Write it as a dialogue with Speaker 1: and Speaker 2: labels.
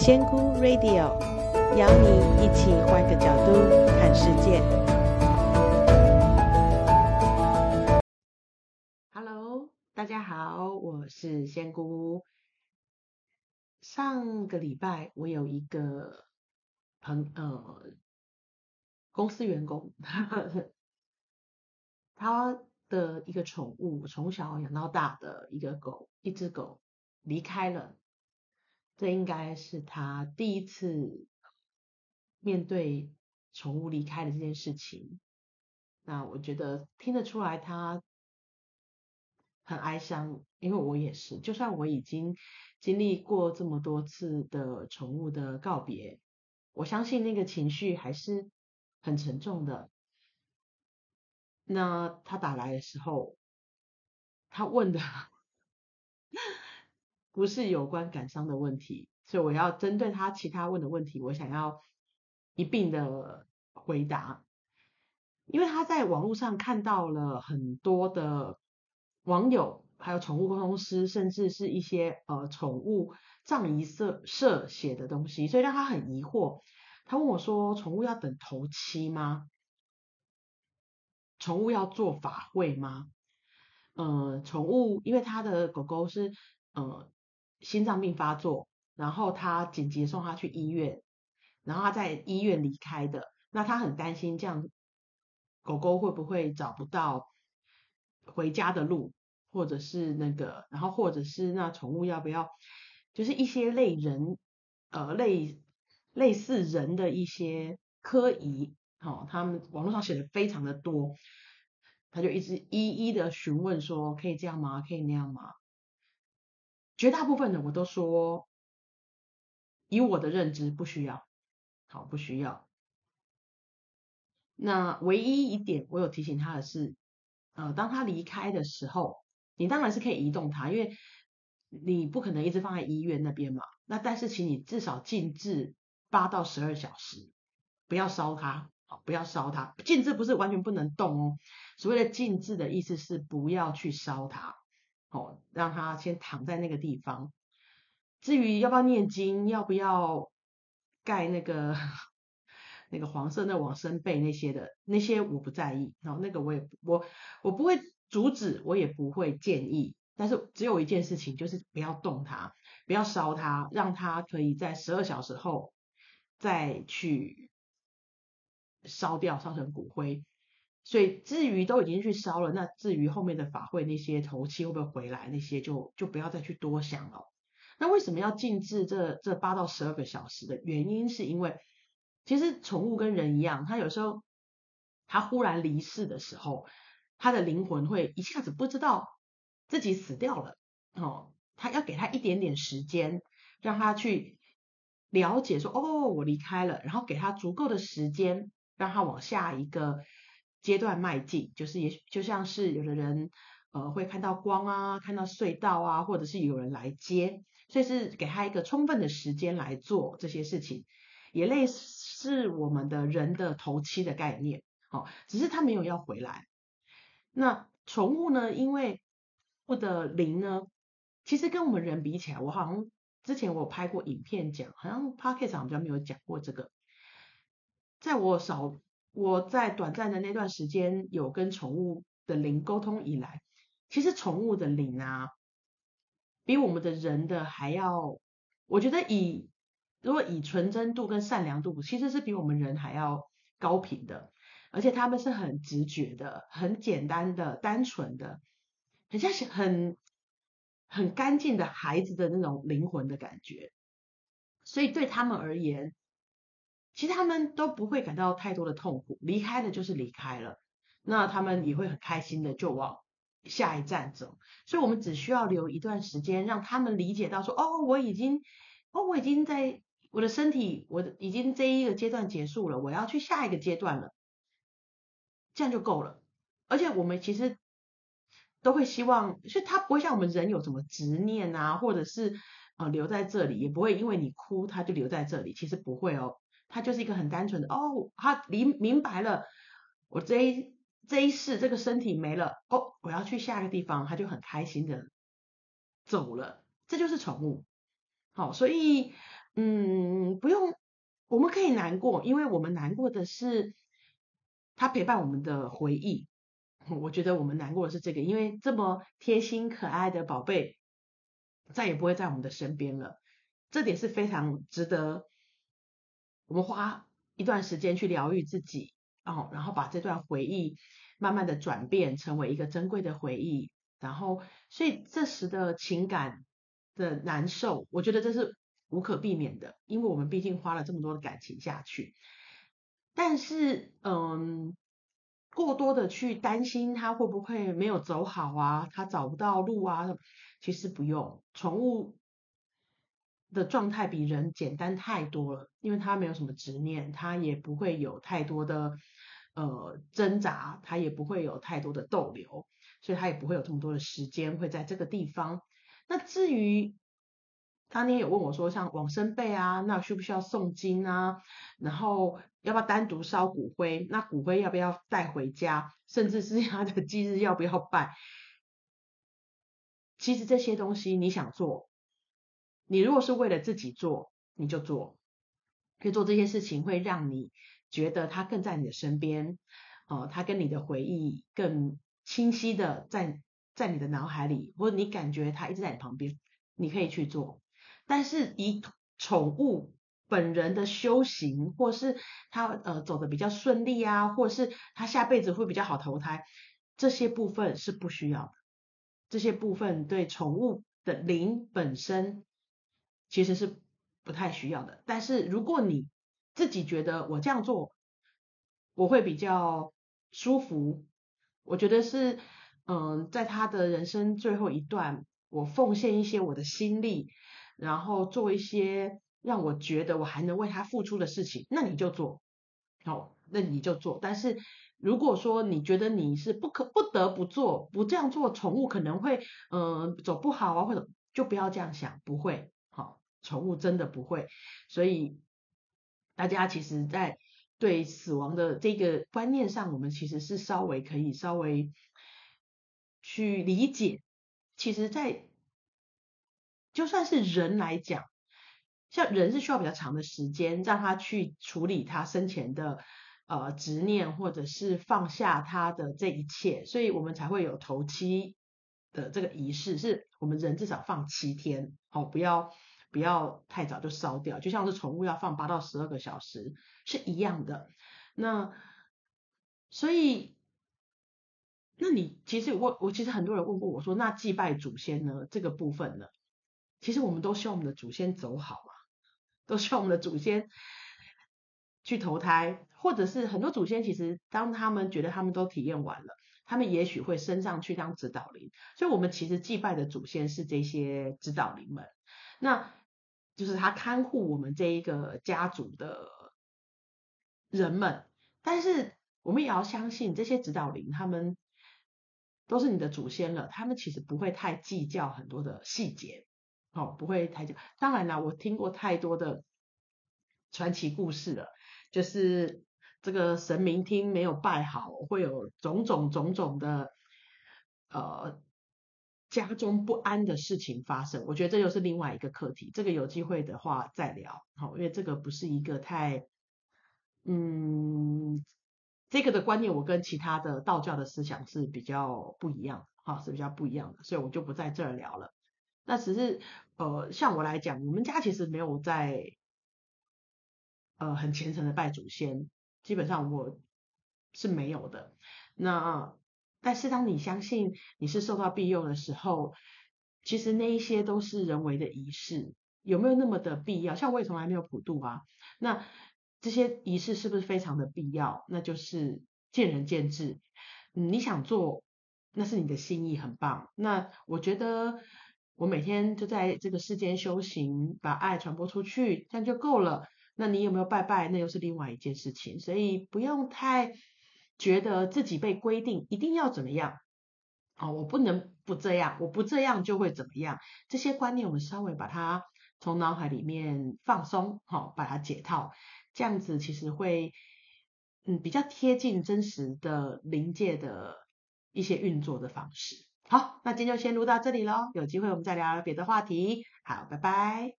Speaker 1: 仙姑 Radio 邀你一起换个角度看世界。Hello，大家好，我是仙姑。上个礼拜我有一个朋呃公司员工，他的一个宠物从小养到大的一个狗，一只狗离开了。这应该是他第一次面对宠物离开的这件事情。那我觉得听得出来他很哀伤，因为我也是。就算我已经经历过这么多次的宠物的告别，我相信那个情绪还是很沉重的。那他打来的时候，他问的。不是有关感伤的问题，所以我要针对他其他问的问题，我想要一并的回答。因为他在网络上看到了很多的网友，还有宠物公司，甚至是一些呃宠物葬仪社社写的东西，所以让他很疑惑。他问我说：“宠物要等头七吗？宠物要做法会吗？”呃，宠物因为他的狗狗是呃。心脏病发作，然后他紧急送他去医院，然后他在医院离开的。那他很担心这样狗狗会不会找不到回家的路，或者是那个，然后或者是那宠物要不要，就是一些类人呃类类似人的一些科仪，哦，他们网络上写的非常的多，他就一直一一的询问说，可以这样吗？可以那样吗？绝大部分的我都说，以我的认知不需要，好，不需要。那唯一一点我有提醒他的是，呃，当他离开的时候，你当然是可以移动他，因为你不可能一直放在医院那边嘛。那但是请你至少静置八到十二小时，不要烧它，好，不要烧它。静置不是完全不能动哦，所谓的静置的意思是不要去烧它。哦，让他先躺在那个地方。至于要不要念经，要不要盖那个 那个黄色那往生被那些的，那些我不在意。然后那个我也我我不会阻止，我也不会建议。但是只有一件事情，就是不要动它，不要烧它，让它可以在十二小时后再去烧掉，烧成骨灰。所以至于都已经去烧了，那至于后面的法会那些头七会不会回来，那些就就不要再去多想了。那为什么要静置这这八到十二个小时的原因，是因为其实宠物跟人一样，它有时候它忽然离世的时候，它的灵魂会一下子不知道自己死掉了哦，它要给它一点点时间，让它去了解说哦，我离开了，然后给它足够的时间，让它往下一个。阶段迈进，就是也就像是有的人呃会看到光啊，看到隧道啊，或者是有人来接，所以是给他一个充分的时间来做这些事情，也类似我们的人的头七的概念，哦，只是他没有要回来。那宠物呢？因为我的灵呢，其实跟我们人比起来，我好像之前我有拍过影片讲，好像 p o c k e t 上比较没有讲过这个，在我少。我在短暂的那段时间有跟宠物的灵沟通以来，其实宠物的灵啊，比我们的人的还要，我觉得以如果以纯真度跟善良度，其实是比我们人还要高频的，而且他们是很直觉的、很简单的、单纯的，很像是很很干净的孩子的那种灵魂的感觉，所以对他们而言。其实他们都不会感到太多的痛苦，离开的就是离开了，那他们也会很开心的就往下一站走。所以，我们只需要留一段时间，让他们理解到说，哦，我已经，哦，我已经在我的身体，我的已经这一个阶段结束了，我要去下一个阶段了，这样就够了。而且，我们其实都会希望，所以他不会像我们人有什么执念啊，或者是呃留在这里，也不会因为你哭他就留在这里，其实不会哦。他就是一个很单纯的哦，他明明白了，我这一这一世这个身体没了哦，我要去下一个地方，他就很开心的走了，这就是宠物。好，所以嗯，不用，我们可以难过，因为我们难过的是他陪伴我们的回忆。我觉得我们难过的是这个，因为这么贴心可爱的宝贝再也不会在我们的身边了，这点是非常值得我们花一段时间去疗愈自己哦，然后把这段回忆慢慢的转变成为一个珍贵的回忆，然后所以这时的情感的难受，我觉得这是无可避免的，因为我们毕竟花了这么多的感情下去，但是嗯。过多的去担心他会不会没有走好啊，他找不到路啊，其实不用。宠物的状态比人简单太多了，因为他没有什么执念，他也不会有太多的呃挣扎，他也不会有太多的逗留，所以他也不会有这么多的时间会在这个地方。那至于。当天有问我说，像往生贝啊，那需不需要诵经啊？然后要不要单独烧骨灰？那骨灰要不要带回家？甚至是 他的忌日要不要拜？其实这些东西你想做，你如果是为了自己做，你就做。可以做这些事情，会让你觉得他更在你的身边，哦、呃，他跟你的回忆更清晰的在在你的脑海里，或者你感觉他一直在你旁边，你可以去做。但是以宠物本人的修行，或是他呃走的比较顺利啊，或是他下辈子会比较好投胎，这些部分是不需要的。这些部分对宠物的灵本身其实是不太需要的。但是如果你自己觉得我这样做我会比较舒服，我觉得是嗯、在他的人生最后一段，我奉献一些我的心力。然后做一些让我觉得我还能为他付出的事情，那你就做，好，那你就做。但是如果说你觉得你是不可不得不做，不这样做，宠物可能会嗯、走不好啊，或者就不要这样想，不会，好，宠物真的不会。所以大家其实，在对死亡的这个观念上，我们其实是稍微可以稍微去理解。其实，在就算是人来讲，像人是需要比较长的时间，让他去处理他生前的呃执念，或者是放下他的这一切，所以我们才会有头七的这个仪式，是我们人至少放七天，哦，不要不要太早就烧掉，就像是宠物要放八到十二个小时是一样的。那所以，那你其实我我其实很多人问过我说，那祭拜祖先呢？这个部分呢？其实我们都希望我们的祖先走好啊，都希望我们的祖先去投胎，或者是很多祖先其实当他们觉得他们都体验完了，他们也许会升上去当指导灵。所以，我们其实祭拜的祖先是这些指导灵们，那就是他看护我们这一个家族的人们。但是，我们也要相信这些指导灵，他们都是你的祖先了，他们其实不会太计较很多的细节。哦，不会太久。当然啦，我听过太多的传奇故事了，就是这个神明厅没有拜好，会有种种种种的呃家中不安的事情发生。我觉得这又是另外一个课题，这个有机会的话再聊。好，因为这个不是一个太嗯，这个的观念我跟其他的道教的思想是比较不一样，哈，是比较不一样的，所以我就不在这儿聊了。那只是，呃，像我来讲，我们家其实没有在，呃，很虔诚的拜祖先，基本上我是没有的。那但是当你相信你是受到庇佑的时候，其实那一些都是人为的仪式，有没有那么的必要？像我也从来没有普渡啊。那这些仪式是不是非常的必要？那就是见仁见智。你想做，那是你的心意，很棒。那我觉得。我每天就在这个世间修行，把爱传播出去，这样就够了。那你有没有拜拜？那又是另外一件事情。所以不用太觉得自己被规定一定要怎么样。哦，我不能不这样，我不这样就会怎么样。这些观念我们稍微把它从脑海里面放松，好，把它解套，这样子其实会嗯比较贴近真实的临界的一些运作的方式。好，那今天就先录到这里喽。有机会我们再聊聊别的话题。好，拜拜。